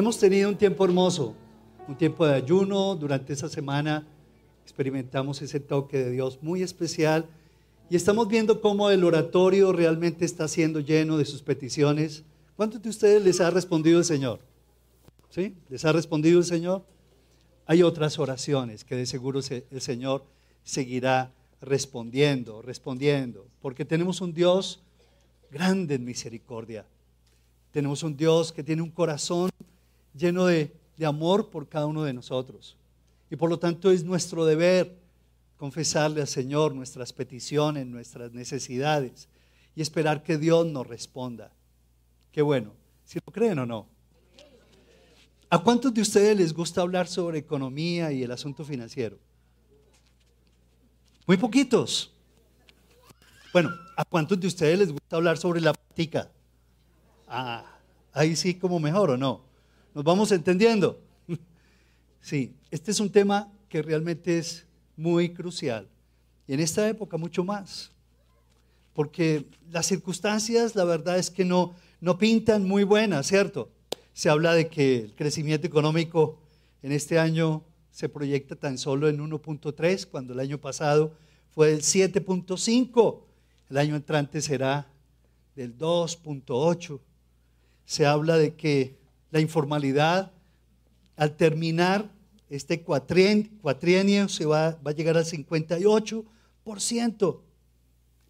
Hemos tenido un tiempo hermoso, un tiempo de ayuno. Durante esa semana experimentamos ese toque de Dios muy especial y estamos viendo cómo el oratorio realmente está siendo lleno de sus peticiones. ¿Cuántos de ustedes les ha respondido el Señor? ¿Sí? ¿Les ha respondido el Señor? Hay otras oraciones que de seguro el Señor seguirá respondiendo, respondiendo, porque tenemos un Dios grande en misericordia. Tenemos un Dios que tiene un corazón lleno de, amor por cada uno de nosotros. Y por lo tanto es nuestro deber confesarle al Señor nuestras peticiones, nuestras necesidades y esperar que Dios nos responda. Qué bueno, si lo creen o no. ¿A cuántos de ustedes les gusta hablar sobre economía y el asunto financiero? Muy poquitos. Bueno, ¿a cuántos de ustedes les gusta hablar sobre la práctica? Ah, ahí sí como mejor o no. ¿Nos vamos entendiendo? Sí, este es un tema que realmente es muy crucial. Y en esta época mucho más. Porque las circunstancias, la verdad es que no, no pintan muy buenas, ¿cierto? Se habla de que el crecimiento económico en este año se proyecta tan solo en 1.3, cuando el año pasado fue del 7.5. El año entrante será del 2.8. Se habla de que la informalidad, al terminar este cuatrienio se va, va a llegar al 58%.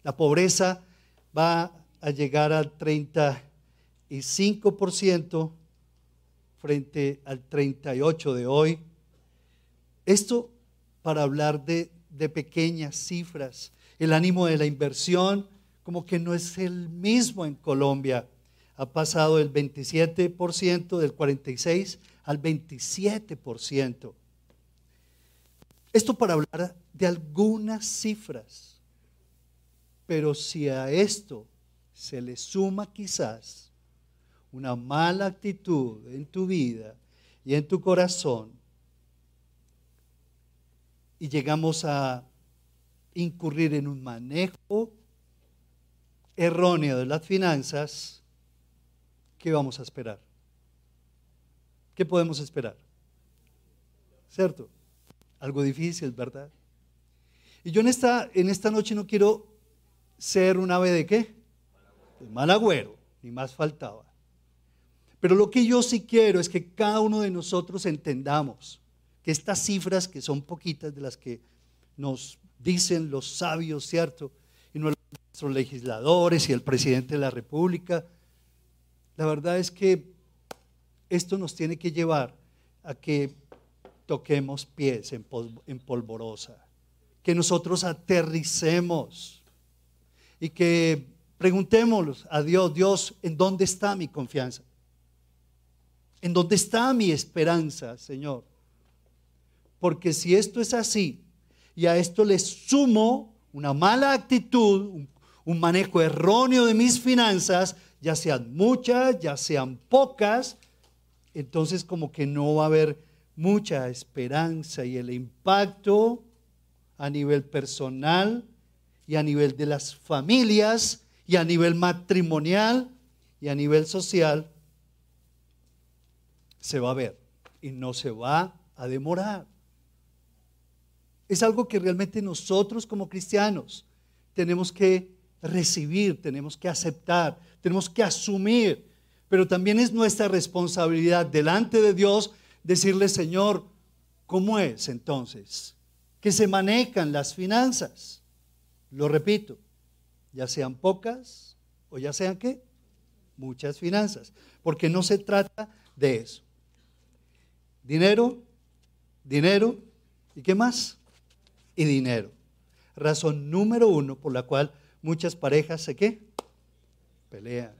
La pobreza va a llegar al 35% frente al 38% de hoy. Esto para hablar de, de pequeñas cifras. El ánimo de la inversión como que no es el mismo en Colombia. Ha pasado del 27%, del 46% al 27%. Esto para hablar de algunas cifras. Pero si a esto se le suma quizás una mala actitud en tu vida y en tu corazón, y llegamos a incurrir en un manejo erróneo de las finanzas, ¿qué vamos a esperar? ¿Qué podemos esperar? ¿Cierto? Algo difícil, ¿verdad? Y yo en esta, en esta noche no quiero ser un ave de qué? De mal agüero, ni más faltaba. Pero lo que yo sí quiero es que cada uno de nosotros entendamos que estas cifras, que son poquitas de las que nos dicen los sabios, ¿cierto? Y nuestros legisladores y el presidente de la República, la verdad es que esto nos tiene que llevar a que toquemos pies en, polvorosa, que nosotros aterricemos y que preguntemos a Dios, Dios, ¿en dónde está mi confianza? ¿En dónde está mi esperanza, Señor? Porque si esto es así y a esto le sumo una mala actitud, un manejo erróneo de mis finanzas, ya sean muchas, ya sean pocas, entonces como que no va a haber mucha esperanza y el impacto a nivel personal y a nivel de las familias y a nivel matrimonial y a nivel social se va a ver y no se va a demorar. Es algo que realmente nosotros como cristianos tenemos que recibir, tenemos que aceptar, tenemos que asumir pero también es nuestra responsabilidad delante de Dios decirle, Señor, ¿cómo es entonces que se manejan las finanzas? Lo repito, ya sean pocas o ya sean qué? Muchas finanzas, porque no se trata de eso. Dinero, dinero, ¿y qué más? Y dinero. Razón número uno por la cual muchas parejas se qué? Pelean.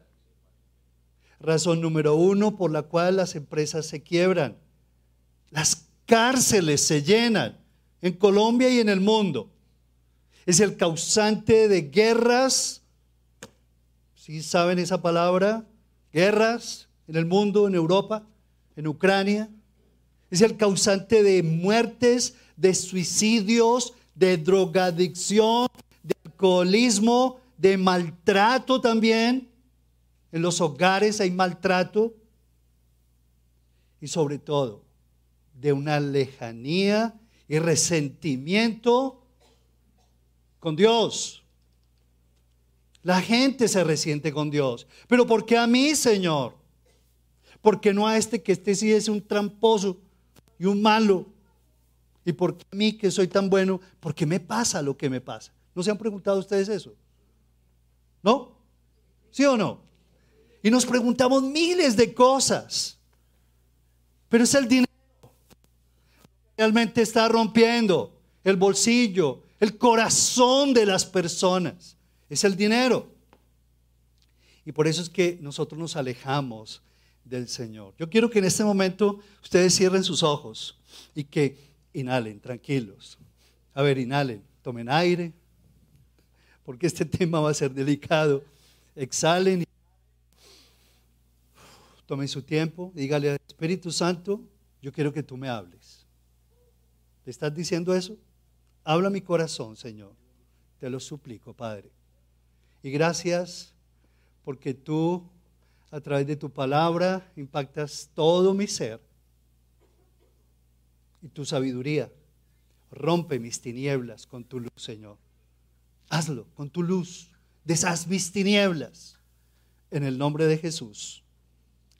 Razón número uno por la cual las empresas se quiebran. Las cárceles se llenan en Colombia y en el mundo. Es el causante de guerras. ¿Sí saben esa palabra? Guerras en el mundo, en Europa, en Ucrania. Es el causante de muertes, de suicidios, de drogadicción, de maltrato también en los hogares hay maltrato. y sobre todo de una lejanía y resentimiento con Dios. La gente se resiente con Dios. Pero ¿por qué a mí, Señor? ¿Por qué no a este que este sí es un tramposo y un malo? ¿Y por qué a mí que soy tan bueno? ¿Por qué me pasa lo que me pasa? ¿No se han preguntado ustedes eso? ¿No? ¿Sí o no? Y nos preguntamos miles de cosas. Pero es el dinero. Realmente está rompiendo el bolsillo, el corazón de las personas. Es el dinero. Y por eso es que nosotros nos alejamos del Señor. Yo quiero que en este momento ustedes cierren sus ojos y que inhalen, tranquilos. A ver, inhalen, tomen aire, porque este tema va a ser delicado. Exhalen, tomen su tiempo, dígale al Espíritu Santo, yo quiero que tú me hables. ¿Le estás diciendo eso? Habla mi corazón, Señor. Te lo suplico, Padre. Y gracias porque tú, a través de tu palabra, impactas todo mi ser. Y tu sabiduría rompe mis tinieblas con tu luz, Señor. Hazlo con tu luz. Deshaz mis tinieblas. En el nombre de Jesús.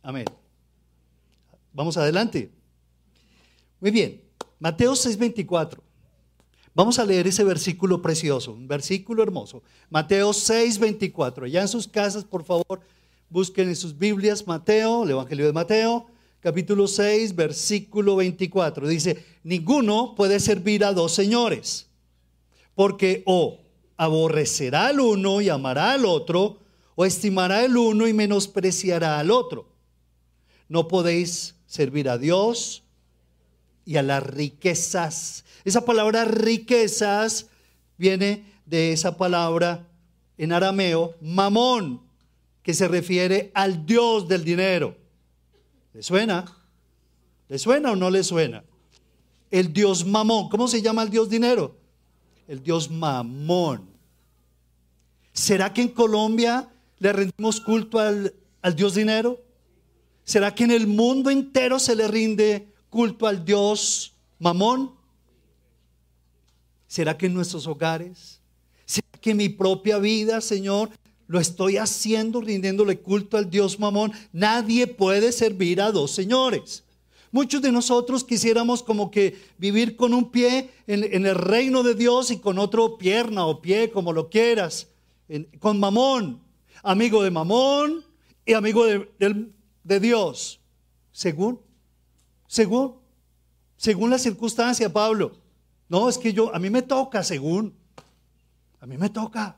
Amén. Vamos adelante. Muy bien. Mateo 6:24. Vamos a leer ese versículo precioso, un versículo hermoso. Mateo 6:24. Ya en sus casas, por favor, busquen en sus Biblias Mateo, el Evangelio de Mateo, capítulo 6, versículo 24. Dice, ninguno puede servir a dos señores, porque o aborrecerá al uno y amará al otro, o estimará el uno y menospreciará al otro. No podéis servir a Dios y a las riquezas. Esa palabra riquezas viene de esa palabra en arameo, mamón, que se refiere al Dios del dinero. ¿Le suena? ¿Le suena o no le suena? El Dios mamón. ¿Cómo se llama el Dios dinero? El Dios mamón. ¿Será que en Colombia le rendimos culto al, al Dios dinero? ¿Será que en el mundo entero se le rinde culto al Dios mamón? ¿Será que en nuestros hogares? ¿Será que en mi propia vida, Señor, lo estoy haciendo rindiéndole culto al Dios mamón? Nadie puede servir a dos señores. Muchos de nosotros quisiéramos como que vivir con un pie en, el reino de Dios y con otro pierna o pie, como lo quieras, con mamón, amigo de mamón y amigo de, de Dios, según según, según la circunstancia, Pablo. No, es que yo, a mí me toca, según. A mí me toca.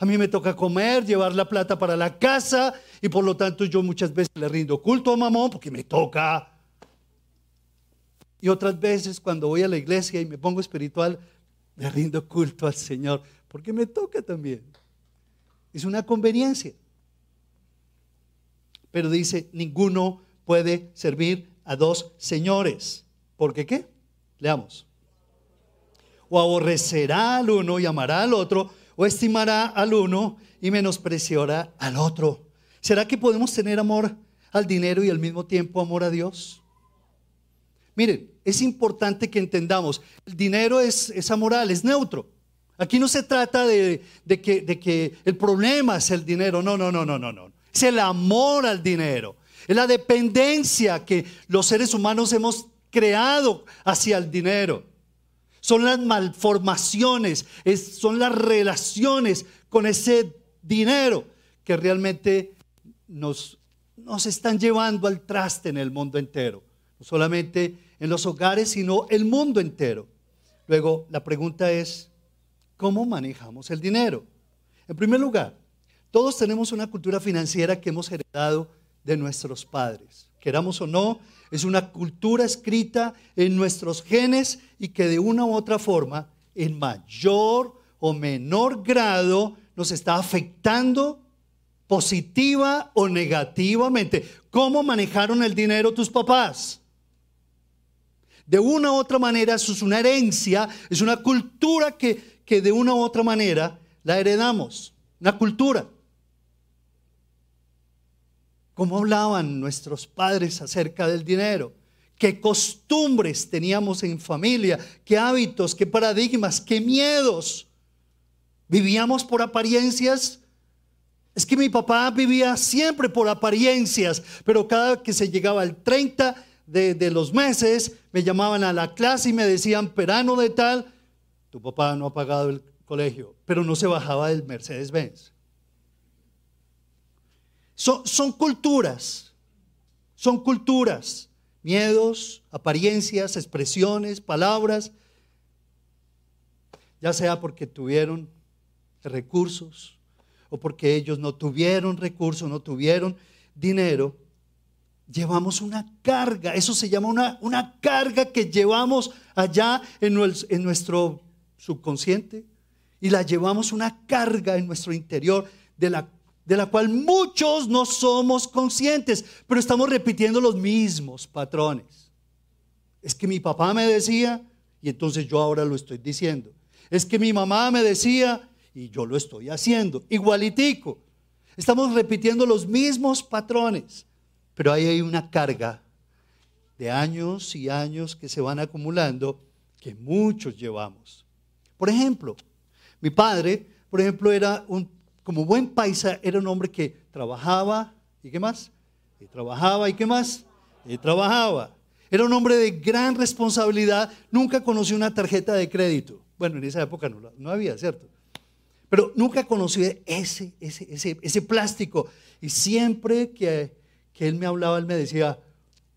A mí me toca comer, llevar la plata para la casa y por lo tanto yo muchas veces le rindo culto a mamón porque me toca. Y otras veces cuando voy a la iglesia y me pongo espiritual, le rindo culto al Señor porque me toca también. Es una conveniencia. Pero dice, ninguno puede servir a dos señores. ¿Por qué qué? Leamos. O aborrecerá al uno y amará al otro, o estimará al uno y menospreciará al otro. ¿Será que podemos tener amor al dinero y al mismo tiempo amor a Dios? Miren, es importante que entendamos, el dinero es, es amoral, es neutro. Aquí no se trata de, que, el problema es el dinero, no, no, no, no, no, no. Es el amor al dinero. Es la dependencia que los seres humanos hemos creado hacia el dinero. Son las malformaciones, son las relaciones con ese dinero que realmente nos, nos están llevando al traste en el mundo entero. No solamente en los hogares, sino el mundo entero. Luego, la pregunta es, ¿cómo manejamos el dinero? En primer lugar, todos tenemos una cultura financiera que hemos heredado de nuestros padres. Queramos o no, es una cultura escrita en nuestros genes y que de una u otra forma, en mayor o menor grado, nos está afectando positiva o negativamente. ¿Cómo manejaron el dinero tus papás? De una u otra manera, eso es una herencia, es una cultura que, que de una u otra manera la heredamos, una cultura. cómo hablaban nuestros padres acerca del dinero, qué costumbres teníamos en familia, qué hábitos, qué paradigmas, qué miedos. ¿Vivíamos por apariencias? Es que mi papá vivía siempre por apariencias, pero cada que se llegaba el 30 de, de, los meses, me llamaban a la clase y me decían, perano de tal, tu papá no ha pagado el colegio, pero no se bajaba del Mercedes-Benz. Son, culturas, son culturas, miedos, apariencias, expresiones, palabras, ya sea porque tuvieron recursos o porque ellos no tuvieron recursos, no tuvieron dinero, llevamos una carga, eso se llama una, una carga que llevamos allá en nuestro subconsciente y la llevamos una carga en nuestro interior de la de la cual muchos no somos conscientes, pero estamos repitiendo los mismos patrones. Es que mi papá me decía y entonces yo ahora lo estoy diciendo. Es que mi mamá me decía y yo lo estoy haciendo, igualitico. Estamos repitiendo los mismos patrones, pero ahí hay una carga de años y años que se van acumulando que muchos llevamos. Por ejemplo, mi padre, por ejemplo, era un como buen paisa, era un hombre que trabajaba, ¿y qué más? Y trabajaba, ¿y qué más? Y trabajaba. Era un hombre de gran responsabilidad, nunca conoció una tarjeta de crédito. Bueno, en esa época no, no había, ¿cierto? Pero nunca conoció ese, ese, ese, ese plástico. Y siempre que, que él me hablaba, él me decía,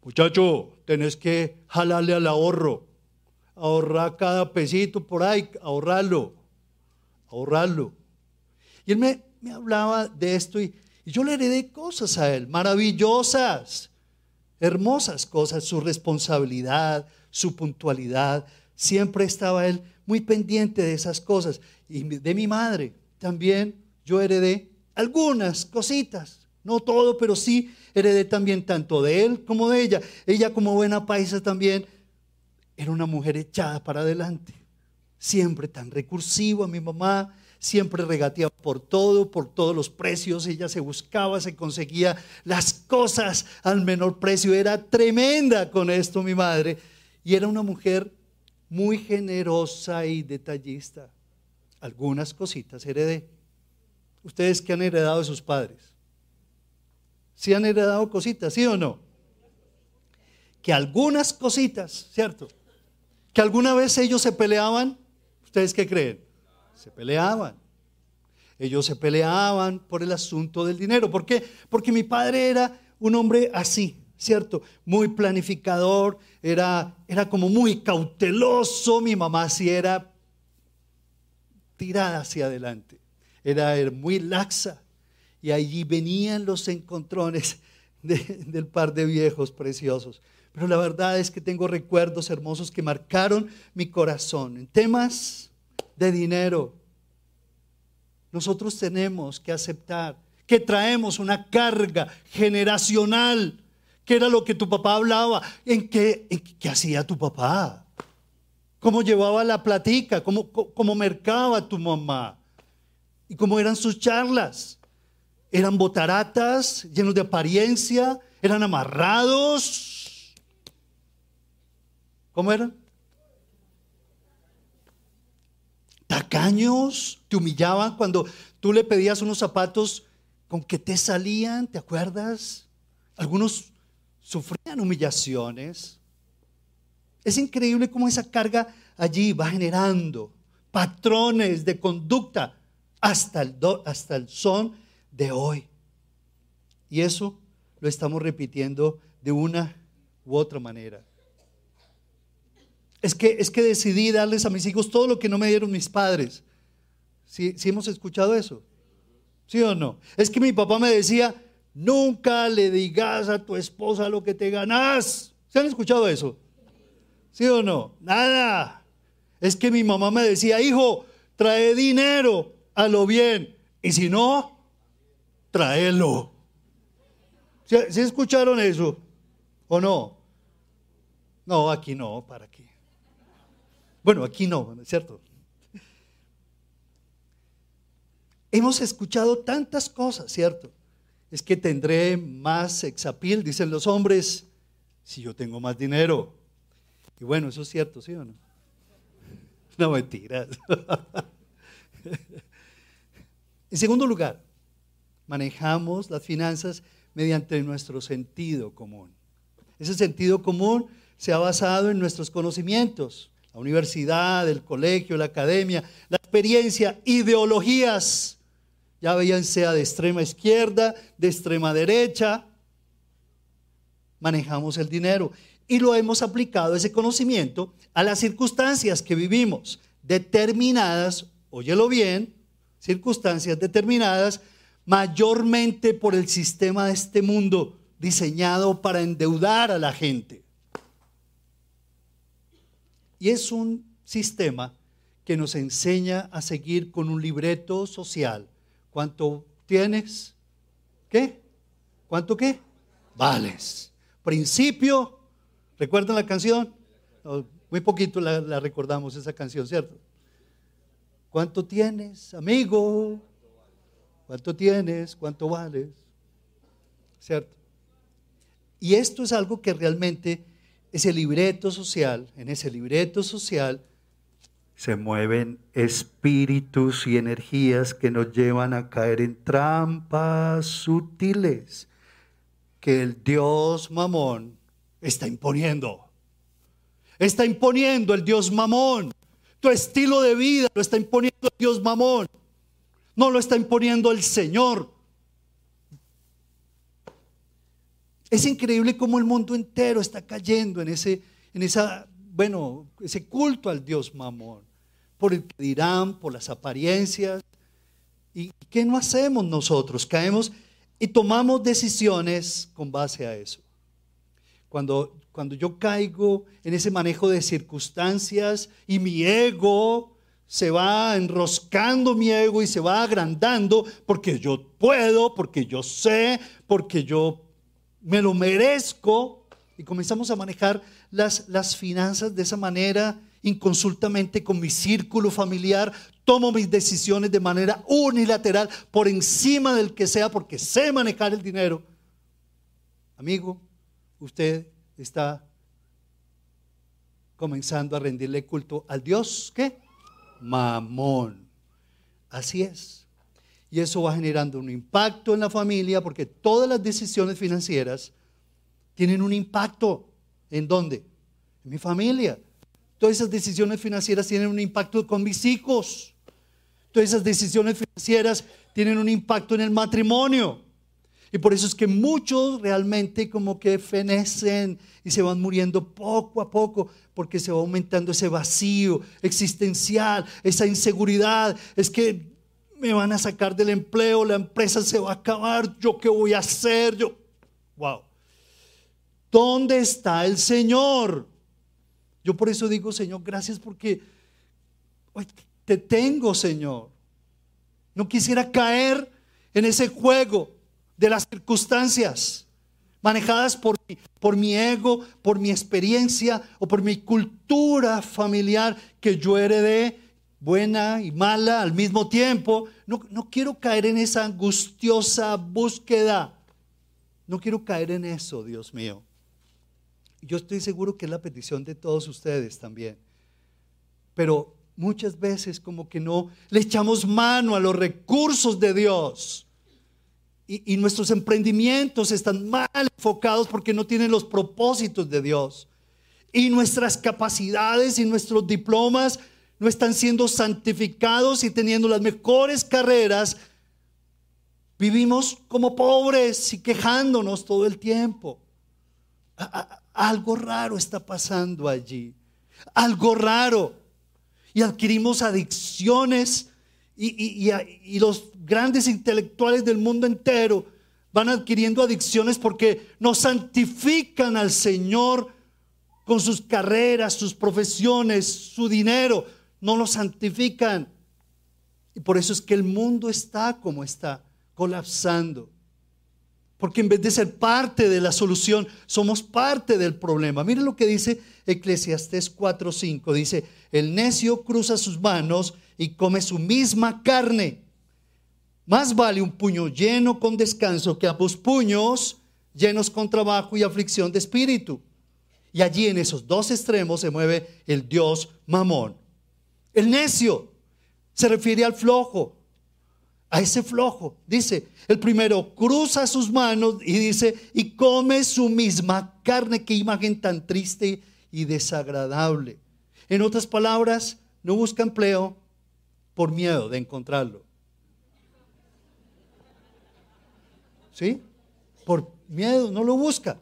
muchacho, tenés que jalarle al ahorro, ahorrar cada pesito por ahí, ahorrarlo, ahorrarlo. Y él me, hablaba de esto y, yo le heredé cosas a él, maravillosas, hermosas cosas, su responsabilidad, su puntualidad. Siempre estaba él muy pendiente de esas cosas. Y de mi madre también yo heredé algunas cositas, no todo, pero sí heredé también tanto de él como de ella. Ella como buena paisa también era una mujer echada para adelante, siempre tan recursiva, mi mamá siempre regateaba por todo, por todos los precios, ella se buscaba, se conseguía las cosas al menor precio, era tremenda con esto mi madre, y era una mujer muy generosa y detallista. Algunas cositas heredé. ¿Ustedes qué han heredado de sus padres? ¿Sí han heredado cositas, sí o no? Que algunas cositas, ¿cierto? Que alguna vez ellos se peleaban, ¿ustedes qué creen? se peleaban. Ellos se peleaban por el asunto del dinero. ¿Por qué? Porque mi padre era un hombre así, ¿cierto? Muy planificador, era, era como muy cauteloso. Mi mamá sí era tirada hacia adelante. Era muy laxa. Y allí venían los encontrones del par de viejos preciosos. Pero la verdad es que tengo recuerdos hermosos que marcaron mi corazón en temas de dinero. Nosotros tenemos que aceptar que traemos una carga generacional, que era lo que tu papá hablaba, en qué, hacía tu papá, cómo llevaba la platica, cómo, cómo mercaba tu mamá y cómo eran sus charlas. Eran botaratas, llenos de apariencia, eran amarrados. ¿Cómo eran? tacaños, te humillaban cuando tú le pedías unos zapatos con que te salían, ¿te acuerdas? Algunos sufrían humillaciones. Es increíble cómo esa carga allí va generando patrones de conducta hasta el, hasta el son de hoy. Y eso lo estamos repitiendo de una u otra manera. Es que, es que decidí darles a mis hijos todo lo que no me dieron mis padres. ¿Sí, hemos escuchado eso? ¿Sí o no? Es que mi papá me decía, nunca le digas a tu esposa lo que te ganas. ¿Se han escuchado eso? ¿Sí o no? Nada. Es que mi mamá me decía, hijo, trae dinero a lo bien. Y si no, tráelo. ¿Sí, escucharon eso? ¿O no? No, aquí no, ¿para qué? Bueno, aquí no, ¿no es cierto? Hemos escuchado tantas cosas, ¿cierto? es que tendré más exapil, dicen los hombres, si yo tengo más dinero. Y bueno, eso es cierto, ¿sí o no? No mentiras. en segundo lugar, manejamos las finanzas mediante nuestro sentido común. Ese sentido común se ha basado en nuestros conocimientos, la universidad, el colegio, la academia, la experiencia, ideologías, ya veían sea de extrema izquierda, de extrema derecha, manejamos el dinero y lo hemos aplicado ese conocimiento a las circunstancias que vivimos, determinadas, óyelo bien, circunstancias determinadas mayormente por el sistema de este mundo diseñado para endeudar a la gente. Y es un sistema que nos enseña a seguir con un libreto social. ¿Cuánto tienes? ¿Qué? ¿Cuánto qué? Vales. Principio. ¿Recuerdan la canción? muy poquito la, la recordamos esa canción, ¿cierto? ¿Cuánto tienes, amigo? ¿Cuánto tienes? ¿Cuánto vales? ¿Cierto? Y esto es algo que realmente ese libreto social, en ese libreto social, se mueven espíritus y energías que nos llevan a caer en trampas sutiles que el Dios mamón está imponiendo. Está imponiendo el Dios mamón. Tu estilo de vida lo está imponiendo el Dios mamón. No lo está imponiendo el Señor. Es increíble cómo el mundo entero está cayendo en ese, en esa, bueno, ese culto al Dios mamón, por el que dirán, por las apariencias. ¿Y qué no hacemos nosotros? Caemos y tomamos decisiones con base a eso. Cuando, cuando yo caigo en ese manejo de circunstancias y mi ego se va enroscando mi ego y se va agrandando porque yo puedo, porque yo sé, porque yo me lo merezco. Y comenzamos a manejar las, las finanzas de esa manera, inconsultamente con mi círculo familiar. Tomo mis decisiones de manera unilateral por encima del que sea porque sé manejar el dinero. Amigo, usted está comenzando a rendirle culto al Dios, ¿qué? Mamón. Así es. Y eso va generando un impacto en la familia porque todas las decisiones financieras tienen un impacto. ¿En dónde? En mi familia. Todas esas decisiones financieras tienen un impacto con mis hijos. Todas esas decisiones financieras tienen un impacto en el matrimonio. Y por eso es que muchos realmente como que fenecen y se van muriendo poco a poco porque se va aumentando ese vacío existencial, esa inseguridad. Es que me van a sacar del empleo, la empresa se va a acabar, yo qué voy a hacer, yo, wow. ¿Dónde está el Señor? Yo por eso digo, Señor, gracias porque te tengo, Señor. No quisiera caer en ese juego de las circunstancias manejadas por, por mi ego, por mi experiencia o por mi cultura familiar que yo heredé buena y mala al mismo tiempo. No, no quiero caer en esa angustiosa búsqueda. No quiero caer en eso, Dios mío. Yo estoy seguro que es la petición de todos ustedes también. Pero muchas veces como que no le echamos mano a los recursos de Dios. Y, y, nuestros emprendimientos están mal enfocados porque no tienen los propósitos de Dios. Y nuestras capacidades y nuestros diplomas no están siendo santificados y teniendo las mejores carreras, vivimos como pobres y quejándonos todo el tiempo. Algo raro está pasando allí. Algo raro. Y adquirimos adicciones y, y, los grandes intelectuales del mundo entero van adquiriendo adicciones porque no santifican al Señor con sus carreras, sus profesiones, su dinero no lo santifican. Y por eso es que el mundo está como está, colapsando. Porque en vez de ser parte de la solución, somos parte del problema. Miren lo que dice Eclesiastés 4:5. Dice, el necio cruza sus manos y come su misma carne. Más vale un puño lleno con descanso que ambos puños llenos con trabajo y aflicción de espíritu. Y allí en esos dos extremos se mueve el Dios mamón. El necio se refiere al flojo, a ese flojo. Dice, el primero cruza sus manos y dice, y come su misma carne. Qué imagen tan triste y desagradable. En otras palabras, no busca empleo por miedo de encontrarlo. ¿Sí? Por miedo, no lo busca.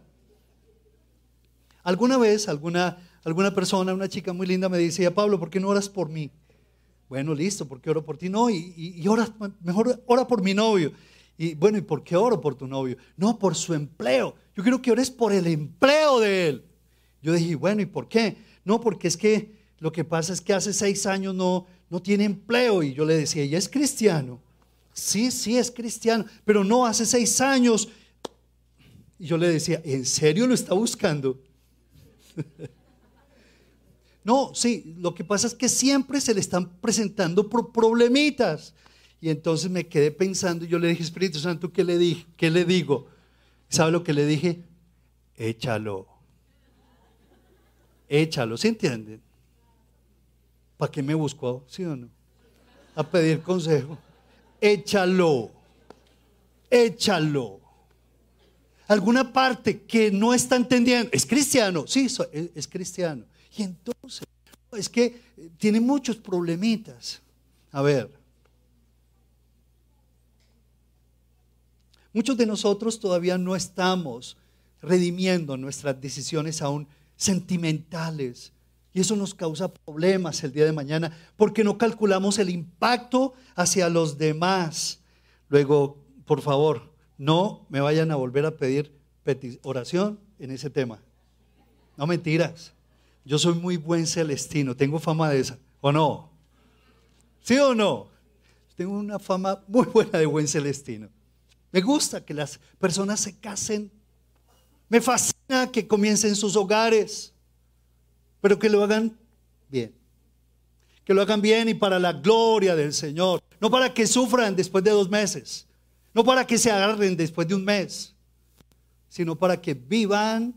Alguna vez, alguna, alguna persona, una chica muy linda me decía, Pablo, ¿por qué no oras por mí? Bueno, listo, ¿por qué oro por ti? No, y, y, mejor ora por mi novio. Y bueno, ¿y por qué oro por tu novio? No, por su empleo. Yo quiero que ores por el empleo de él. Yo dije, bueno, ¿y por qué? No, porque es que lo que pasa es que hace seis años no, no tiene empleo. Y yo le decía, ¿ella es cristiano? Sí, sí, es cristiano, pero no, hace seis años. Y yo le decía, ¿en serio lo está buscando? No, sí, lo que pasa es que siempre se le están presentando problemitas. Y entonces me quedé pensando y yo le dije, Espíritu Santo, ¿qué le dije? ¿Qué le digo? ¿Sabe lo que le dije? Échalo. Échalo, ¿se entienden? ¿Para qué me buscó? ¿Sí o no? A pedir consejo. Échalo. Échalo alguna parte que no está entendiendo, es cristiano, sí, es, cristiano. Y entonces, es que tiene muchos problemitas. A ver, muchos de nosotros todavía no estamos redimiendo nuestras decisiones aún sentimentales. Y eso nos causa problemas el día de mañana porque no calculamos el impacto hacia los demás. Luego, por favor, no me vayan a volver a pedir oración en ese tema. No mentiras. Yo soy muy buen celestino, tengo fama de esa, ¿o no? ¿Sí o no? Tengo una fama muy buena de buen celestino. Me gusta que las personas se casen. Me fascina que comiencen sus hogares, pero que lo hagan bien. Que lo hagan bien y para la gloria del Señor. No para que sufran después de dos meses. No para que se agarren después de un mes, sino para que vivan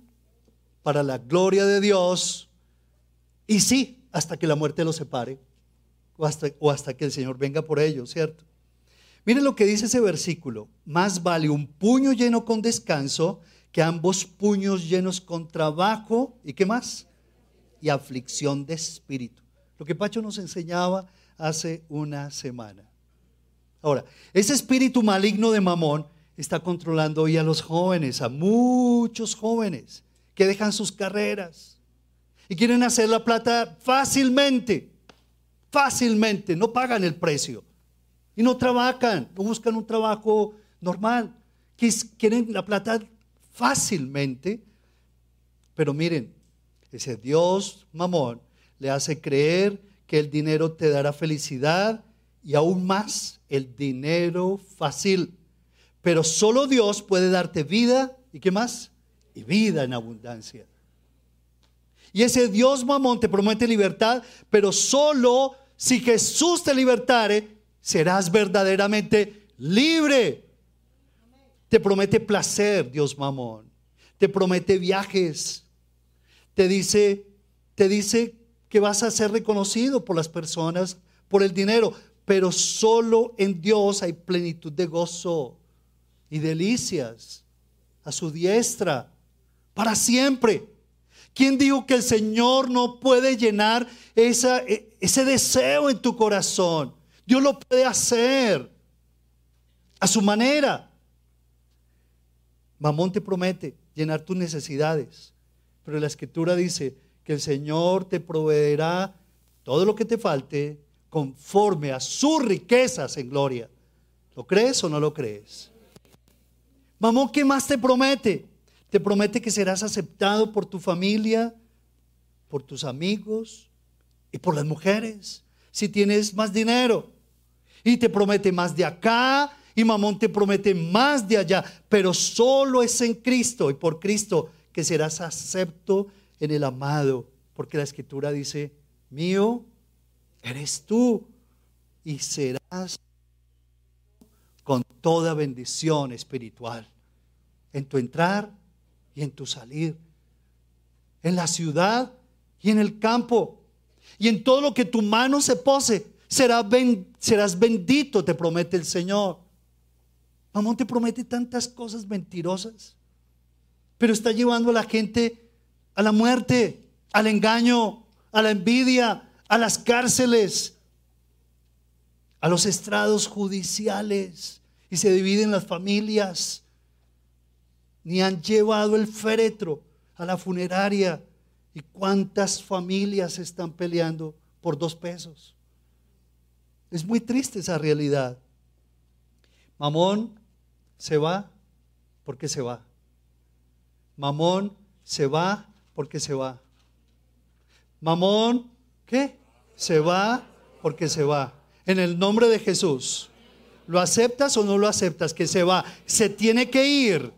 para la gloria de Dios. Y sí, hasta que la muerte los separe, o hasta, que el Señor venga por ellos, ¿cierto? Miren lo que dice ese versículo. Más vale un puño lleno con descanso que ambos puños llenos con trabajo. ¿Y qué más? Y aflicción de espíritu. Lo que Pacho nos enseñaba hace una semana. Ahora, ese espíritu maligno de Mamón está controlando hoy a los jóvenes, a muchos jóvenes que dejan sus carreras y quieren hacer la plata fácilmente, fácilmente, no pagan el precio y no trabajan, no buscan un trabajo normal, quieren la plata fácilmente, pero miren, ese Dios Mamón le hace creer que el dinero te dará felicidad y aún más el dinero fácil. Pero solo Dios puede darte vida y qué más? Y vida en abundancia. Y ese Dios mamón te promete libertad, pero solo si Jesús te libertare, serás verdaderamente libre. Te promete placer, Dios mamón. Te promete viajes. Te dice, te dice que vas a ser reconocido por las personas por el dinero pero solo en Dios hay plenitud de gozo y delicias a su diestra para siempre. ¿Quién dijo que el Señor no puede llenar e, ese deseo en tu corazón? Dios lo puede hacer a su manera. Mamón te promete llenar tus necesidades, pero la escritura dice que el Señor te proveerá todo lo que te falte conforme a sus riquezas en gloria. ¿Lo crees o no lo crees? Mamón, ¿qué más te promete? Te promete que serás aceptado por tu familia, por tus amigos y por las mujeres, si tienes más dinero. Y te promete más de acá y Mamón te promete más de allá, pero solo es en Cristo y por Cristo que serás acepto en el amado, porque la escritura dice, mío eres tú y serás con toda bendición espiritual en tu entrar y en tu salir, en la ciudad y en el campo, y en todo lo que tu mano se pose, serás, serás bendito, te promete el Señor. Mamón te promete tantas cosas mentirosas, pero está llevando a la gente a la muerte, al engaño, a la envidia, a las cárceles, a los estrados judiciales y se dividen las familias. Ni han llevado el féretro a la funeraria. ¿Y cuántas familias están peleando por dos pesos? Es muy triste esa realidad. Mamón se va porque se va. Mamón se va porque se va. Mamón, ¿qué? Se va porque se va. En el nombre de Jesús. ¿Lo aceptas o no lo aceptas? Que se va. Se tiene que ir.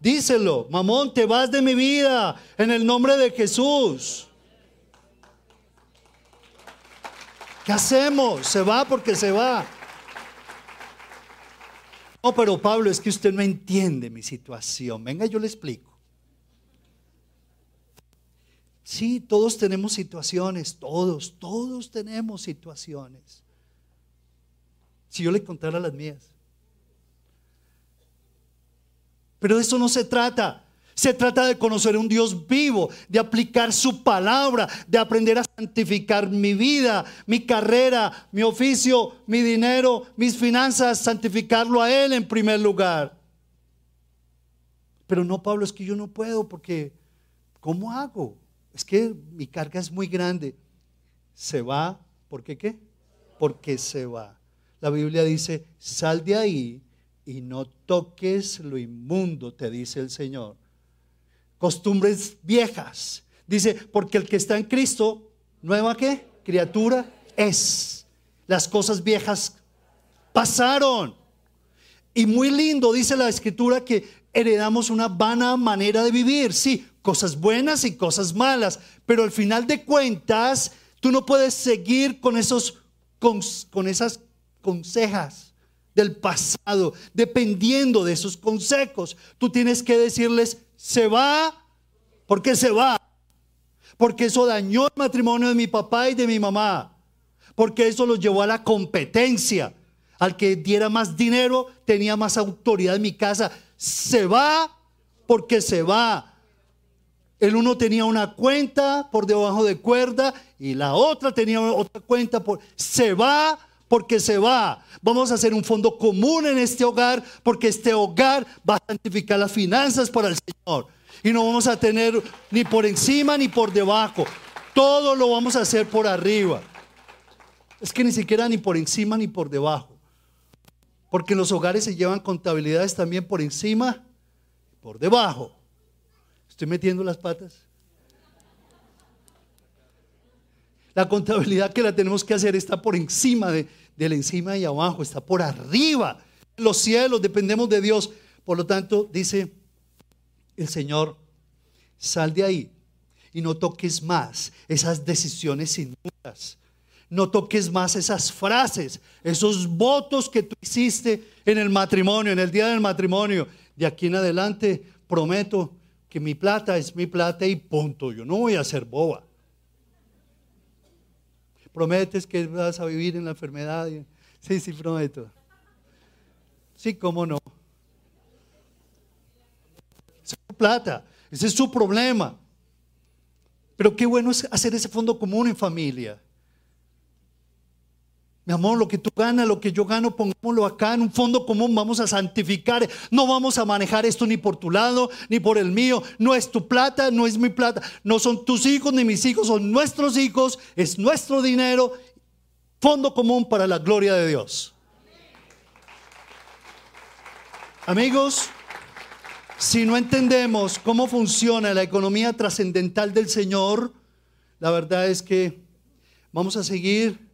Díselo. Mamón, te vas de mi vida. En el nombre de Jesús. ¿Qué hacemos? Se va porque se va. No, pero Pablo, es que usted no entiende mi situación. Venga, yo le explico. Sí, todos tenemos situaciones, todos, todos tenemos situaciones. Si yo le contara las mías. Pero de eso no se trata. Se trata de conocer un Dios vivo, de aplicar su palabra, de aprender a santificar mi vida, mi carrera, mi oficio, mi dinero, mis finanzas, santificarlo a Él en primer lugar. Pero no, Pablo, es que yo no puedo porque, ¿cómo hago? es que mi carga es muy grande. Se va, ¿por qué qué? Porque se va. La Biblia dice, sal de ahí y no toques lo inmundo, te dice el Señor. Costumbres viejas. Dice, porque el que está en Cristo, nueva qué? Criatura es. Las cosas viejas pasaron. Y muy lindo dice la escritura que heredamos una vana manera de vivir. Sí, cosas buenas y cosas malas, pero al final de cuentas, tú no puedes seguir con esos con, esas consejas del pasado, dependiendo de esos consejos. Tú tienes que decirles, se va, porque se va. Porque eso dañó el matrimonio de mi papá y de mi mamá. Porque eso los llevó a la competencia. Al que diera más dinero, tenía más autoridad en mi casa. Se va porque se va. El uno tenía una cuenta por debajo de cuerda y la otra tenía otra cuenta por... Se va porque se va. Vamos a hacer un fondo común en este hogar porque este hogar va a santificar las finanzas para el Señor. Y no vamos a tener ni por encima ni por debajo. Todo lo vamos a hacer por arriba. Es que ni siquiera ni por encima ni por debajo. Porque en los hogares se llevan contabilidades también por encima y por debajo. ¿Estoy metiendo las patas? La contabilidad que la tenemos que hacer está por encima de, del encima y abajo, está por arriba. Los cielos dependemos de Dios. Por lo tanto, dice el Señor, sal de ahí y no toques más esas decisiones inmundas. No toques más esas frases, esos votos que tú hiciste en el matrimonio, en el día del matrimonio. De aquí en adelante prometo que mi plata es mi plata y punto. Yo no voy a ser boba. Prometes que vas a vivir en la enfermedad. Sí, sí, prometo. Sí, cómo no. es su plata, ese es su problema. Pero qué bueno es hacer ese fondo común en familia. Mi amor, lo que tú ganas, lo que yo gano, pongámoslo acá en un fondo común, vamos a santificar. No vamos a manejar esto ni por tu lado, ni por el mío. No es tu plata, no es mi plata. No son tus hijos ni mis hijos, son nuestros hijos. Es nuestro dinero. Fondo común para la gloria de Dios. Amigos, si no entendemos cómo funciona la economía trascendental del Señor, la verdad es que vamos a seguir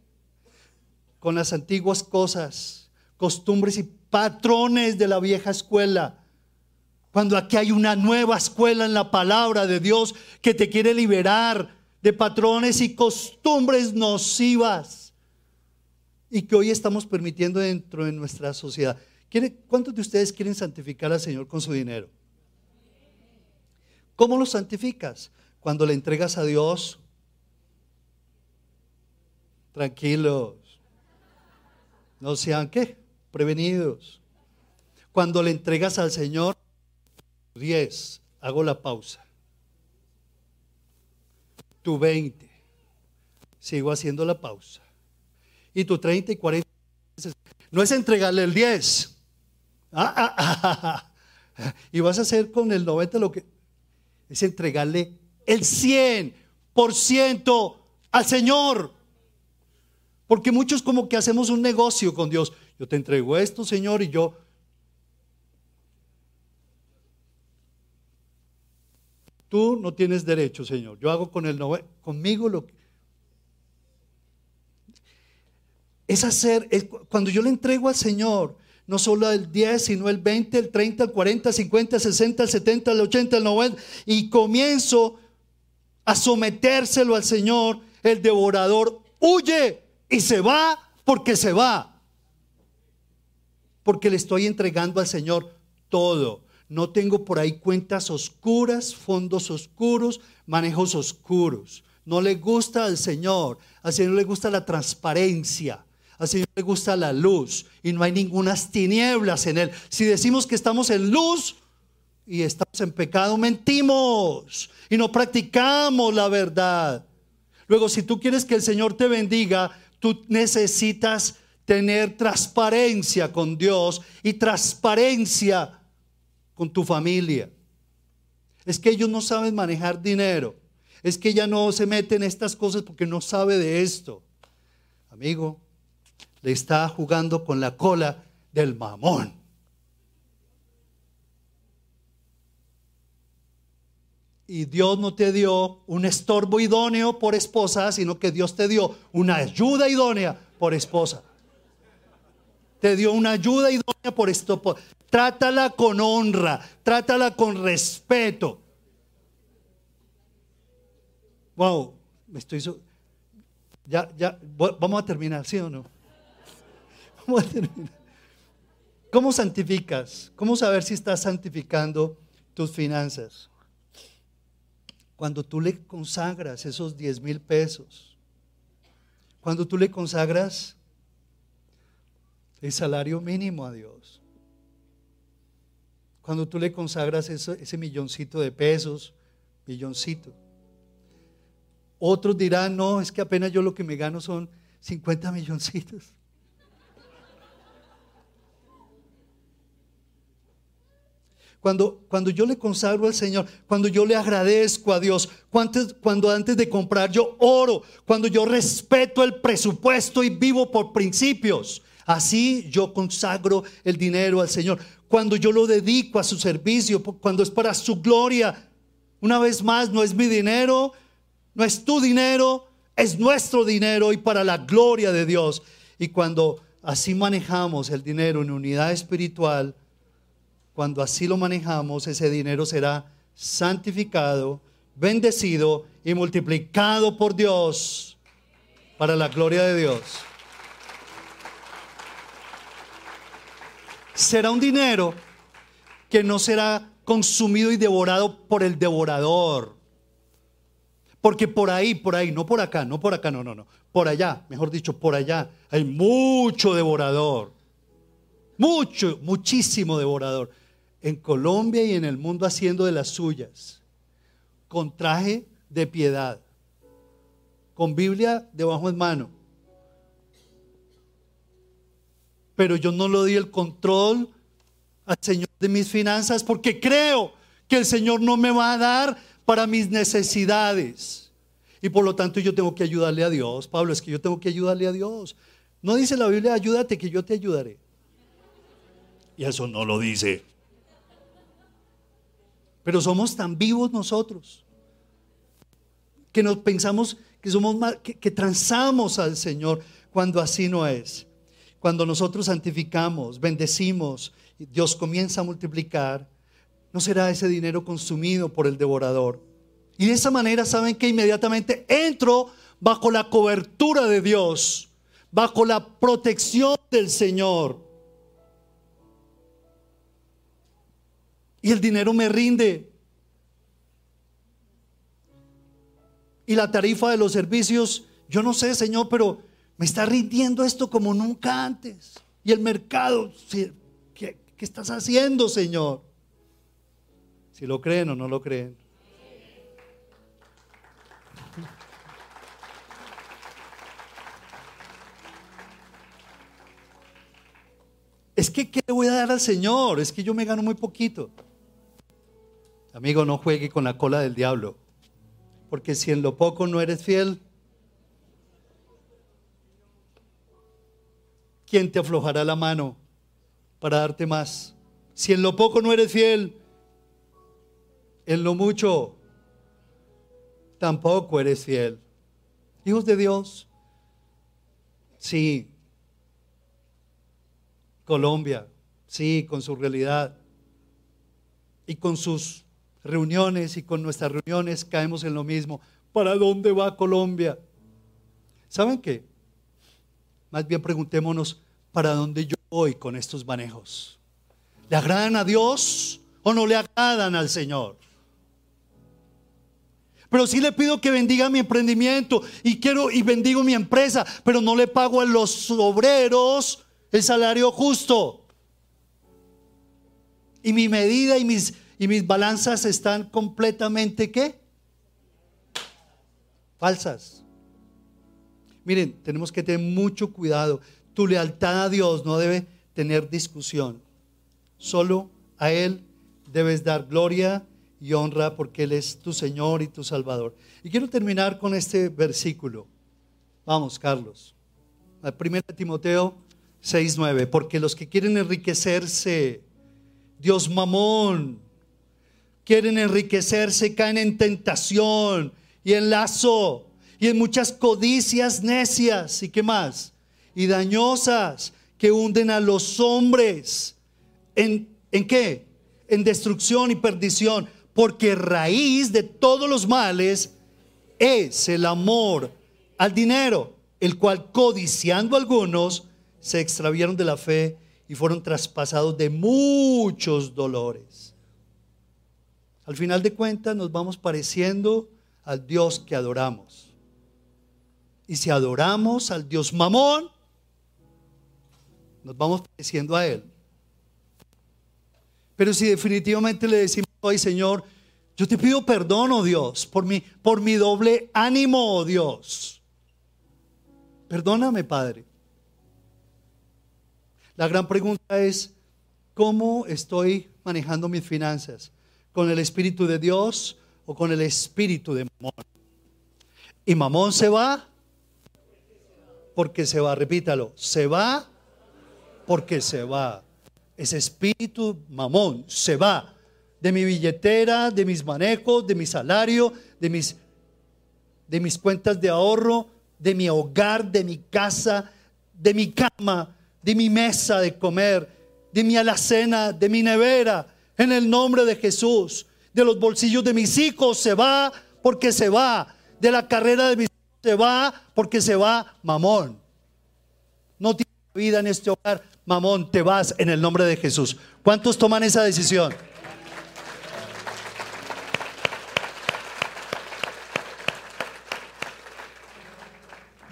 con las antiguas cosas, costumbres y patrones de la vieja escuela. Cuando aquí hay una nueva escuela en la palabra de Dios que te quiere liberar de patrones y costumbres nocivas. y que hoy estamos permitiendo dentro de nuestra sociedad. ¿Cuántos de ustedes quieren santificar al Señor con su dinero? ¿Cómo lo santificas? Cuando le entregas a Dios. Tranquilos. No sean qué? Prevenidos. Cuando le entregas al Señor, 10, hago la pausa. Tu 20, sigo haciendo la pausa. Y tu 30 y 40, no es entregarle el 10. Ah, ah, ah, y vas a hacer con el 90 lo que es entregarle el 100% al Señor. Porque muchos como que hacemos un negocio con Dios. Yo te entrego esto, Señor, y yo... Tú no tienes derecho, Señor. Yo hago con el conmigo lo que... Es hacer, cuando yo le entrego al Señor, no solo el 10, sino el 20, el 30, el 40, el 50, el 60, el 70, el 80, el 90, y comienzo a sometérselo al Señor, el devorador huye y se va porque se va. Porque le estoy entregando al Señor todo. No tengo por ahí cuentas oscuras, fondos oscuros, manejos oscuros. No le gusta al Señor. Al Señor le gusta la transparencia. Al Señor le gusta la luz y no hay ninguna tinieblas en Él. Si decimos que estamos en luz y estamos en pecado, mentimos y no practicamos la verdad. Luego, si tú quieres que el Señor te bendiga, tú necesitas tener transparencia con Dios y transparencia con tu familia. Es que ellos no saben manejar dinero. Es que ella no se mete en estas cosas porque no sabe de esto. Amigo, le está jugando con la cola del mamón. Y Dios no te dio un estorbo idóneo por esposa, sino que Dios te dio una ayuda idónea por esposa. Te dio una ayuda idónea por esto. Trátala con honra, trátala con respeto. Wow, me estoy. Ya, ya, vamos a terminar, ¿sí o no? ¿Cómo santificas? ¿Cómo saber si estás santificando tus finanzas? Cuando tú le consagras esos 10 mil pesos, cuando tú le consagras el salario mínimo a Dios, cuando tú le consagras ese milloncito de pesos, milloncito. Otros dirán, no, es que apenas yo lo que me gano son 50 milloncitos. Cuando, cuando yo le consagro al Señor, cuando yo le agradezco a Dios, cuando, cuando antes de comprar yo oro, cuando yo respeto el presupuesto y vivo por principios, así yo consagro el dinero al Señor. Cuando yo lo dedico a su servicio, cuando es para su gloria, una vez más, no es mi dinero, no es tu dinero, es nuestro dinero y para la gloria de Dios. Y cuando así manejamos el dinero en unidad espiritual, cuando así lo manejamos, ese dinero será santificado, bendecido y multiplicado por Dios para la gloria de Dios. Será un dinero que no será consumido y devorado por el devorador. Porque por ahí, por ahí, no por acá, no por acá, no, no, no. Por allá, mejor dicho, por allá, hay mucho devorador. Mucho, muchísimo devorador en Colombia y en el mundo haciendo de las suyas, con traje de piedad, con Biblia debajo de mano. Pero yo no lo di el control al Señor de mis finanzas porque creo que el Señor no me va a dar para mis necesidades. Y por lo tanto yo tengo que ayudarle a Dios. Pablo, es que yo tengo que ayudarle a Dios. No dice la Biblia, ayúdate que yo te ayudaré. Y eso no lo dice. Pero somos tan vivos nosotros que nos pensamos que somos que, que transamos al Señor cuando así no es. Cuando nosotros santificamos, bendecimos, Dios comienza a multiplicar, no será ese dinero consumido por el devorador. Y de esa manera saben que inmediatamente entro bajo la cobertura de Dios, bajo la protección del Señor. Y el dinero me rinde. Y la tarifa de los servicios, yo no sé, Señor, pero me está rindiendo esto como nunca antes. Y el mercado, ¿qué, qué estás haciendo, Señor? Si lo creen o no lo creen. Es que, ¿qué le voy a dar al Señor? Es que yo me gano muy poquito. Amigo, no juegue con la cola del diablo. Porque si en lo poco no eres fiel, ¿quién te aflojará la mano para darte más? Si en lo poco no eres fiel, en lo mucho tampoco eres fiel. Hijos de Dios, sí, Colombia, sí, con su realidad y con sus reuniones y con nuestras reuniones caemos en lo mismo. ¿Para dónde va Colombia? ¿Saben qué? Más bien preguntémonos, ¿para dónde yo voy con estos manejos? ¿Le agradan a Dios o no le agradan al Señor? Pero sí le pido que bendiga mi emprendimiento y quiero y bendigo mi empresa, pero no le pago a los obreros el salario justo. Y mi medida y mis, y mis balanzas están completamente ¿qué? Falsas. Miren, tenemos que tener mucho cuidado. Tu lealtad a Dios no debe tener discusión. Solo a Él debes dar gloria y honra porque Él es tu Señor y tu Salvador. Y quiero terminar con este versículo. Vamos, Carlos. La primera Timoteo 6.9, porque los que quieren enriquecerse, Dios mamón, quieren enriquecerse, caen en tentación y en lazo y en muchas codicias necias y qué más, y dañosas que hunden a los hombres. ¿En, en qué? En destrucción y perdición, porque raíz de todos los males es el amor al dinero, el cual codiciando algunos, se extraviaron de la fe y fueron traspasados de muchos dolores. Al final de cuentas nos vamos pareciendo al Dios que adoramos. Y si adoramos al Dios mamón, nos vamos pareciendo a Él. Pero si definitivamente le decimos, hoy Señor, yo te pido perdón, oh Dios, por mi, por mi doble ánimo, oh Dios. Perdóname, Padre. La gran pregunta es, ¿cómo estoy manejando mis finanzas? ¿Con el Espíritu de Dios o con el Espíritu de Mamón? Y Mamón se va porque se va, repítalo, se va porque se va. Ese espíritu mamón se va de mi billetera, de mis manejos, de mi salario, de mis, de mis cuentas de ahorro, de mi hogar, de mi casa, de mi cama, de mi mesa de comer, de mi alacena, de mi nevera, en el nombre de Jesús. De los bolsillos de mis hijos se va porque se va. De la carrera de mis hijos se va porque se va mamón. No tiene vida en este hogar, mamón, te vas en el nombre de Jesús. ¿Cuántos toman esa decisión?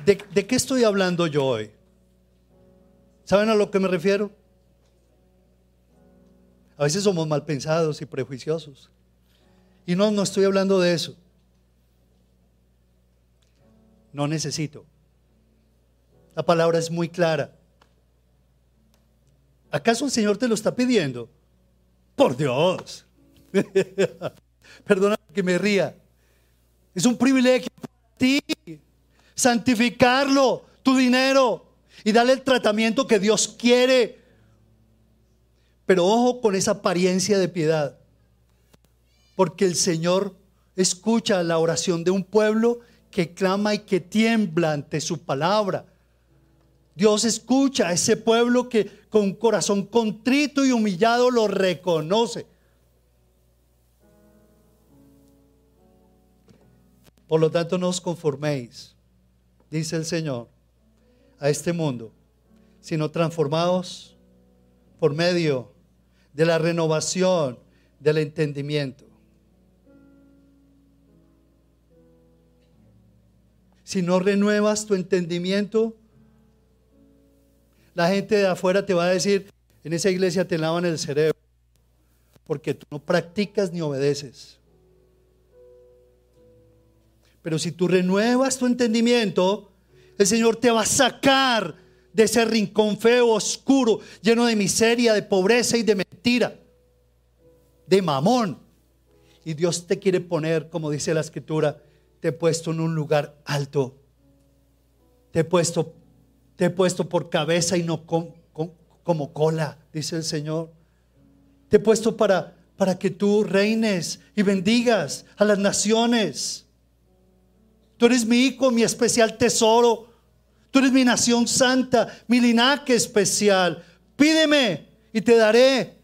¿De, ¿De, qué estoy hablando yo hoy? ¿Saben a lo que me refiero? A veces somos mal pensados y prejuiciosos. Y no, no estoy hablando de eso. No necesito. La palabra es muy clara. ¿Acaso el Señor te lo está pidiendo? Por Dios. Perdona que me ría. Es un privilegio para ti santificarlo, tu dinero, y darle el tratamiento que Dios quiere. Pero ojo con esa apariencia de piedad, porque el Señor escucha la oración de un pueblo que clama y que tiembla ante su palabra. Dios escucha a ese pueblo que con corazón contrito y humillado lo reconoce. Por lo tanto, no os conforméis, dice el Señor, a este mundo, sino transformados por medio de la renovación del entendimiento. Si no renuevas tu entendimiento, la gente de afuera te va a decir, en esa iglesia te lavan el cerebro, porque tú no practicas ni obedeces. Pero si tú renuevas tu entendimiento, el Señor te va a sacar de ese rincón feo, oscuro, lleno de miseria, de pobreza y de mentira, de mamón. Y Dios te quiere poner, como dice la escritura, te he puesto en un lugar alto. Te he puesto, te he puesto por cabeza y no como cola, dice el Señor. Te he puesto para, para que tú reines y bendigas a las naciones. Tú eres mi hijo, mi especial tesoro. Tú eres mi nación santa, mi linaje especial. Pídeme y te daré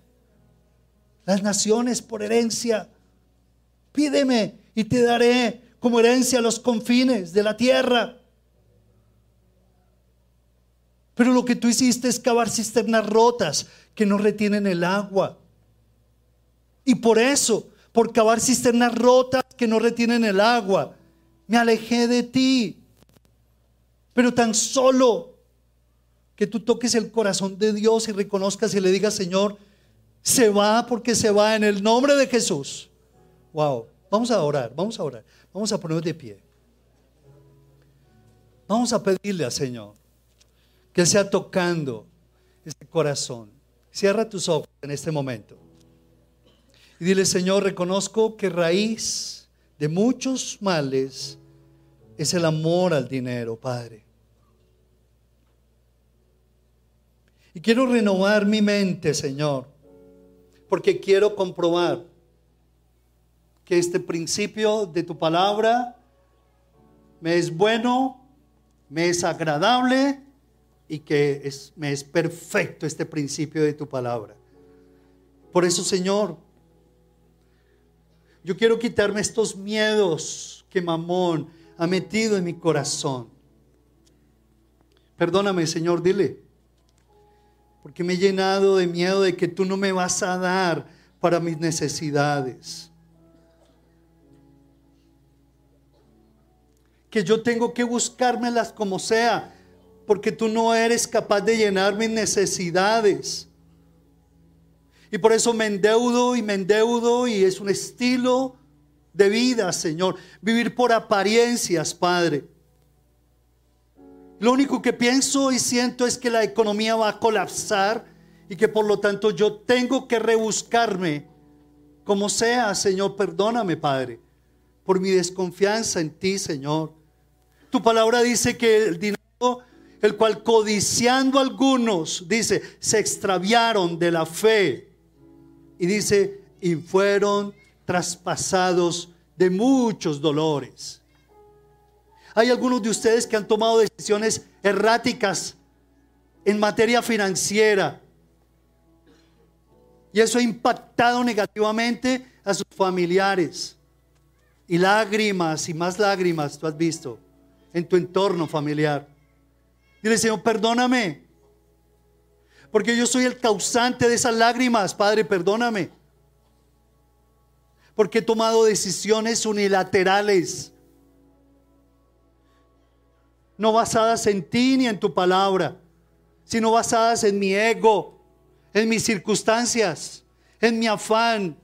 las naciones por herencia. Pídeme y te daré como herencia los confines de la tierra. Pero lo que tú hiciste es cavar cisternas rotas que no retienen el agua. Y por eso, por cavar cisternas rotas que no retienen el agua, me alejé de ti. Pero tan solo que tú toques el corazón de Dios y reconozcas y le digas, Señor, se va porque se va en el nombre de Jesús. Wow, vamos a orar, vamos a orar, vamos a ponernos de pie. Vamos a pedirle al Señor que sea tocando este corazón. Cierra tus ojos en este momento. Y dile, Señor, reconozco que raíz de muchos males es el amor al dinero, Padre. Y quiero renovar mi mente, Señor, porque quiero comprobar que este principio de tu palabra me es bueno, me es agradable y que es, me es perfecto este principio de tu palabra. Por eso, Señor, yo quiero quitarme estos miedos que Mamón ha metido en mi corazón. Perdóname, Señor, dile. Porque me he llenado de miedo de que tú no me vas a dar para mis necesidades. Que yo tengo que buscármelas como sea, porque tú no eres capaz de llenar mis necesidades. Y por eso me endeudo y me endeudo y es un estilo de vida, Señor. Vivir por apariencias, Padre. Lo único que pienso y siento es que la economía va a colapsar y que por lo tanto yo tengo que rebuscarme como sea, Señor. Perdóname, Padre, por mi desconfianza en ti, Señor. Tu palabra dice que el dinero, el cual codiciando algunos, dice, se extraviaron de la fe. Y dice, y fueron traspasados de muchos dolores. Hay algunos de ustedes que han tomado decisiones erráticas en materia financiera. Y eso ha impactado negativamente a sus familiares. Y lágrimas y más lágrimas tú has visto en tu entorno familiar. Dile, Señor, perdóname. Porque yo soy el causante de esas lágrimas, Padre, perdóname porque he tomado decisiones unilaterales, no basadas en ti ni en tu palabra, sino basadas en mi ego, en mis circunstancias, en mi afán,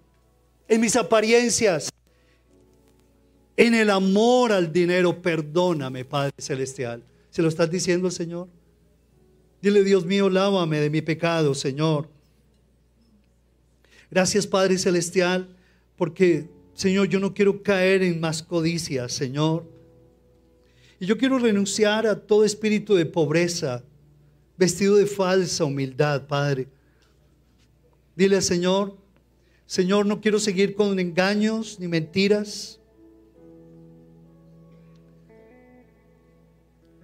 en mis apariencias, en el amor al dinero. Perdóname, Padre Celestial. ¿Se lo estás diciendo, Señor? Dile, Dios mío, lávame de mi pecado, Señor. Gracias, Padre Celestial porque, Señor, yo no quiero caer en más codicia, Señor. Y yo quiero renunciar a todo espíritu de pobreza, vestido de falsa humildad, Padre. Dile al Señor, Señor, no quiero seguir con engaños ni mentiras.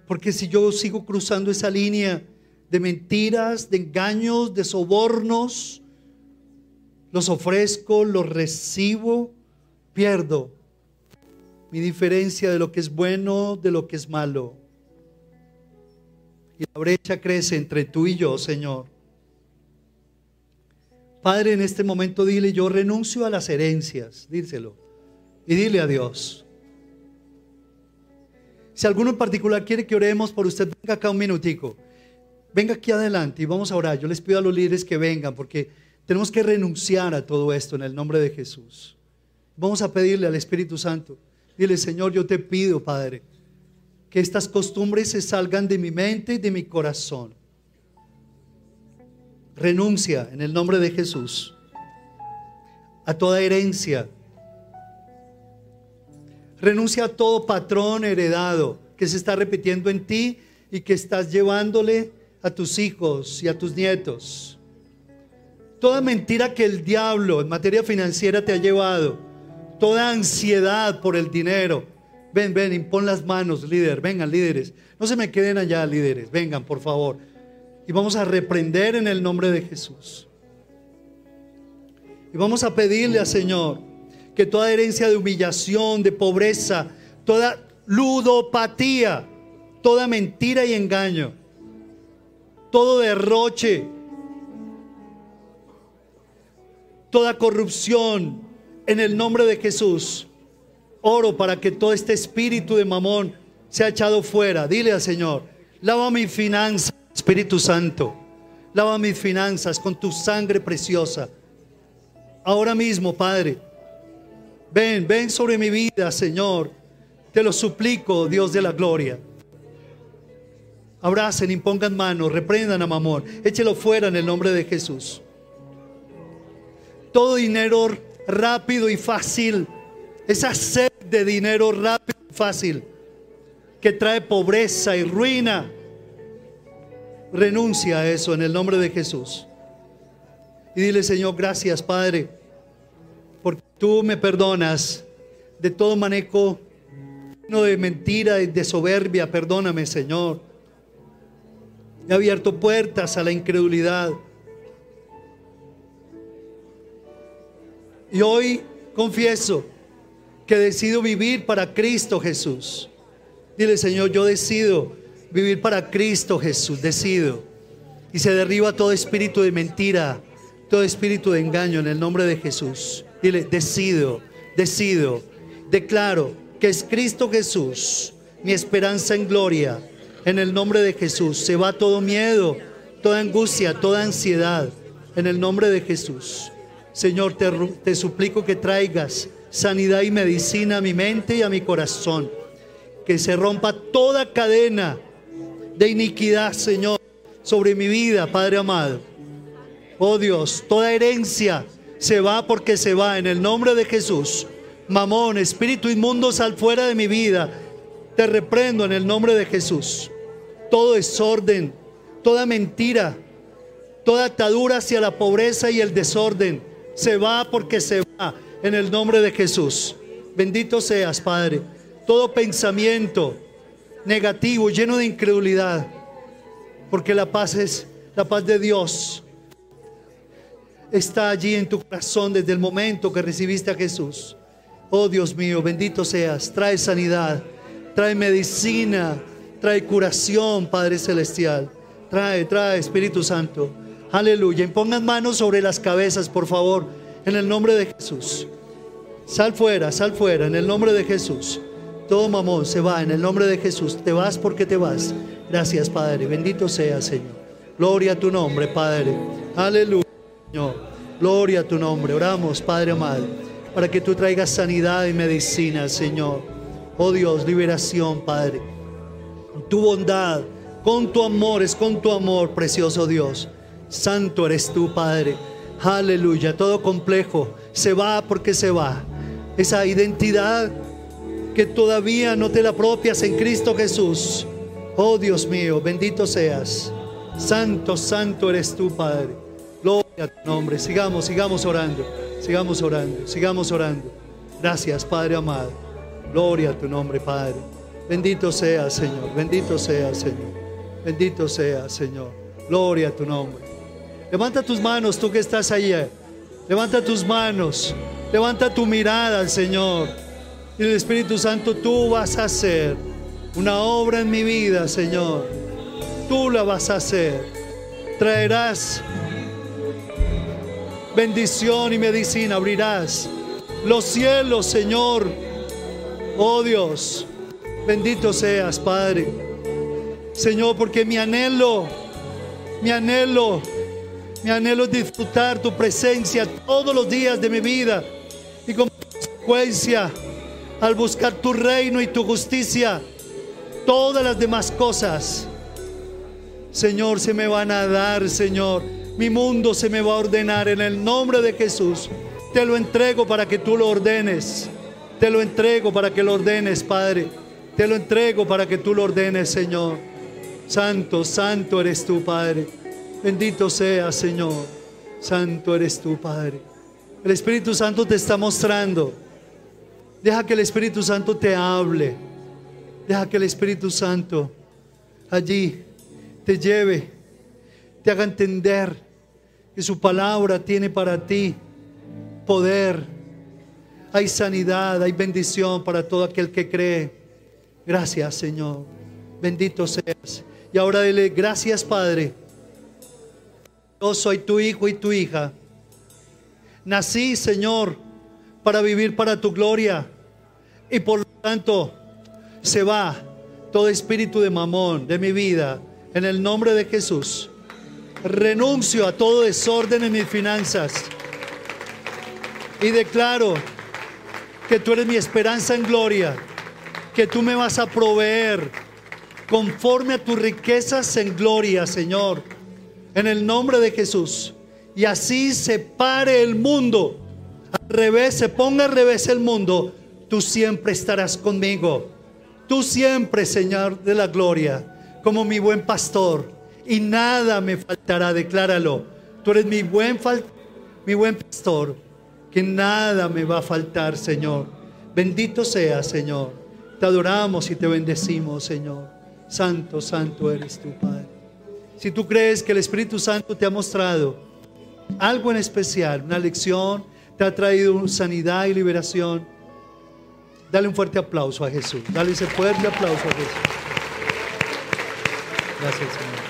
Porque si yo sigo cruzando esa línea de mentiras, de engaños, de sobornos, los ofrezco, los recibo, pierdo mi diferencia de lo que es bueno, de lo que es malo. y la brecha crece entre tú y yo, Señor. Padre, en este momento dile, yo renuncio a las herencias, díselo, y dile a Dios. Si alguno en particular quiere que oremos por usted, venga acá un minutico. Venga aquí adelante y vamos a orar. Yo les pido a los líderes que vengan porque tenemos que renunciar a todo esto en el nombre de Jesús. Vamos a pedirle al Espíritu Santo. Dile, Señor, yo te pido, Padre, que estas costumbres se salgan de mi mente y de mi corazón. Renuncia en el nombre de Jesús a toda herencia. Renuncia a todo patrón heredado que se está repitiendo en ti y que estás llevándole a tus hijos y a tus nietos. Toda mentira que el diablo en materia financiera te ha llevado, toda ansiedad por el dinero. Ven, ven, impon las manos, líder, vengan, líderes. No se me queden allá, líderes, vengan, por favor. Y vamos a reprender en el nombre de Jesús. Y vamos a pedirle al Señor que toda herencia de humillación, de pobreza, toda ludopatía, toda mentira y engaño, todo derroche, toda corrupción, en el nombre de Jesús. Oro para que todo este espíritu de mamón sea echado fuera. Dile al Señor, lava mis finanzas, Espíritu Santo. Lava mis finanzas con tu sangre preciosa. Ahora mismo, Padre, ven, ven sobre mi vida, Señor. Te lo suplico, Dios de la gloria abracen, impongan manos, reprendan a Mamón, échelo fuera en el nombre de Jesús. Todo dinero rápido y fácil, esa sed de dinero rápido y fácil que trae pobreza y ruina, renuncia a eso en el nombre de Jesús. Y dile, Señor, gracias, Padre, porque tú me perdonas de todo manejo no de mentira y de soberbia. Perdóname, Señor He abierto puertas a la incredulidad. Y hoy confieso que decido vivir para Cristo Jesús. Dile, Señor, yo decido vivir para Cristo Jesús, decido. Y se derriba todo espíritu de mentira, todo espíritu de engaño en el nombre de Jesús. Dile, decido, decido, declaro que es Cristo Jesús, mi esperanza en gloria en el nombre de Jesús. Se va todo miedo, toda angustia, toda ansiedad. En el nombre de Jesús. Señor, te, suplico que traigas sanidad y medicina a mi mente y a mi corazón. Que se rompa toda cadena de iniquidad, Señor, sobre mi vida, Padre amado. Oh Dios, toda herencia se va porque se va en el nombre de Jesús. Mamón, espíritu inmundo, sal fuera de mi vida. Te reprendo en el nombre de Jesús todo desorden, toda mentira, toda atadura hacia la pobreza y el desorden. Se va porque se va en el nombre de Jesús. Bendito seas, Padre. Todo pensamiento negativo, lleno de incredulidad, porque la paz es la paz de Dios. Está allí en tu corazón desde el momento que recibiste a Jesús. Oh Dios mío, bendito seas. Trae sanidad, trae medicina, Trae curación, Padre Celestial. Trae, trae, Espíritu Santo. Aleluya. Impongan manos sobre las cabezas, por favor, en el nombre de Jesús. Sal fuera, sal fuera, en el nombre de Jesús. Todo mamón se va en el nombre de Jesús. Te vas porque te vas. Gracias, Padre. Bendito sea, Señor. Gloria a tu nombre, Padre. Aleluya, Señor. Gloria a tu nombre. Oramos, Padre amado, para que tú traigas sanidad y medicina, Señor. Oh Dios, liberación, Padre tu bondad, con tu amor, es con tu amor, precioso Dios. Santo eres tú, Padre. Aleluya, todo complejo se va porque se va. Esa identidad que todavía no te la apropias en Cristo Jesús. Oh Dios mío, bendito seas. Santo, santo eres tú, Padre. Gloria a tu nombre. Sigamos, sigamos orando. Sigamos orando, sigamos orando. Gracias, Padre amado. Gloria a tu nombre, Padre. Bendito sea, Señor. Bendito sea, Señor. Bendito sea, Señor. Gloria a tu nombre. Levanta tus manos, tú que estás allá. Levanta tus manos. Levanta tu mirada al Señor. Y el Espíritu Santo, tú vas a hacer una obra en mi vida, Señor. Tú la vas a hacer. Traerás bendición y medicina. Abrirás los cielos, Señor. Oh Dios, bendito seas, Padre. Señor, porque mi anhelo, mi anhelo, mi anhelo es disfrutar tu presencia todos los días de mi vida. Y como consecuencia, al buscar tu reino y tu justicia, todas las demás cosas, Señor, se me van a dar, Señor. Mi mundo se me va a ordenar en el nombre de Jesús. Te lo entrego para que tú lo ordenes. Te lo entrego para que lo ordenes, Padre. Te lo entrego para que tú lo ordenes, Señor. Santo, santo eres tú, Padre. Bendito sea, Señor. Santo eres tú, Padre. El Espíritu Santo te está mostrando. Deja que el Espíritu Santo te hable. Deja que el Espíritu Santo allí te lleve, te haga entender que su palabra tiene para ti poder. Hay sanidad, hay bendición para todo aquel que cree. Gracias, Señor. Bendito seas. Y ahora dile, gracias, Padre. Yo soy tu hijo y tu hija. Nací, Señor, para vivir para tu gloria. Y por lo tanto, se va todo espíritu de mamón de mi vida en el nombre de Jesús. Renuncio a todo desorden en mis finanzas y declaro que tú eres mi esperanza en gloria, que tú me vas a proveer conforme a tus riquezas en gloria, Señor, en el nombre de Jesús. Y así se pare el mundo, al revés, se ponga al revés el mundo, tú siempre estarás conmigo. Tú siempre, Señor de la gloria, como mi buen pastor, y nada me faltará, decláralo. Tú eres mi buen, mi buen pastor, que nada me va a faltar, Señor. Bendito sea, Señor. Te adoramos y te bendecimos, Señor. Santo, santo eres tú, Padre. Si tú crees que el Espíritu Santo te ha mostrado algo en especial, una lección, te ha traído sanidad y liberación, dale un fuerte aplauso a Jesús. Dale ese fuerte aplauso a Jesús. Gracias, Señor.